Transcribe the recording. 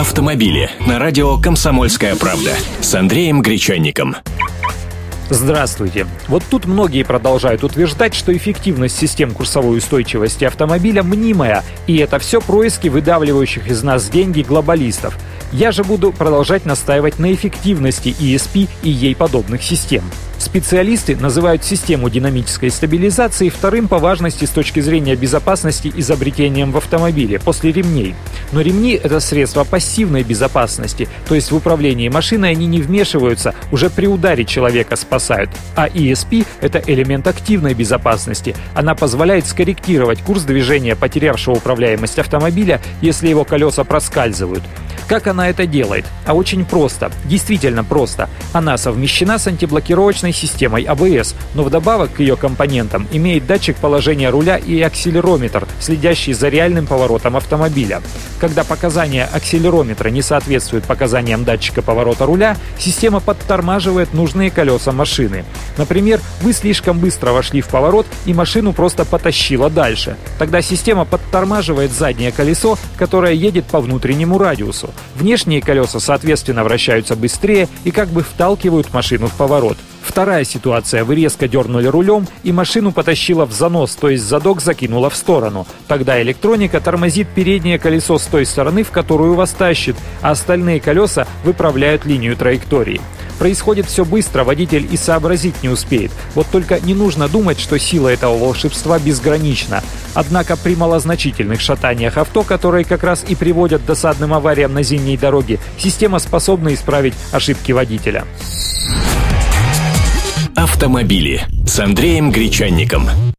Автомобили на радио «Комсомольская правда» с Андреем Гречанником. Здравствуйте. Вот тут многие продолжают утверждать, что эффективность систем курсовой устойчивости автомобиля мнимая, и это все происки выдавливающих из нас деньги глобалистов. Я же буду продолжать настаивать на эффективности ESP и ей подобных систем. Специалисты называют систему динамической стабилизации вторым по важности с точки зрения безопасности изобретением в автомобиле после ремней. Но ремни — это средство пассивной безопасности, то есть в управлении машиной они не вмешиваются, уже при ударе человека спасают. А ESP — это элемент активной безопасности. Она позволяет скорректировать курс движения потерявшего управляемость автомобиля, если его колеса проскальзывают. Как она это делает? А очень просто. Действительно просто. Она совмещена с антиблокировочной системой ABS, но вдобавок к ее компонентам имеет датчик положения руля и акселерометр, следящий за реальным поворотом автомобиля. Когда показания акселерометра не соответствуют показаниям датчика поворота руля, система подтормаживает нужные колеса машины. Например, вы слишком быстро вошли в поворот и машину просто потащило дальше. Тогда система подтормаживает заднее колесо, которое едет по внутреннему радиусу. Внешние колеса, соответственно, вращаются быстрее и как бы вталкивают машину в поворот. Вторая ситуация. Вы резко дернули рулем, и машину потащило в занос, то есть задок закинуло в сторону. Тогда электроника тормозит переднее колесо с той стороны, в которую вас тащит, а остальные колеса выправляют линию траектории. Происходит все быстро, водитель и сообразить не успеет. Вот только не нужно думать, что сила этого волшебства безгранична. Однако при малозначительных шатаниях авто, которые как раз и приводят к досадным авариям на зимней дороге, система способна исправить ошибки водителя. Автомобили с Андреем Гречанником.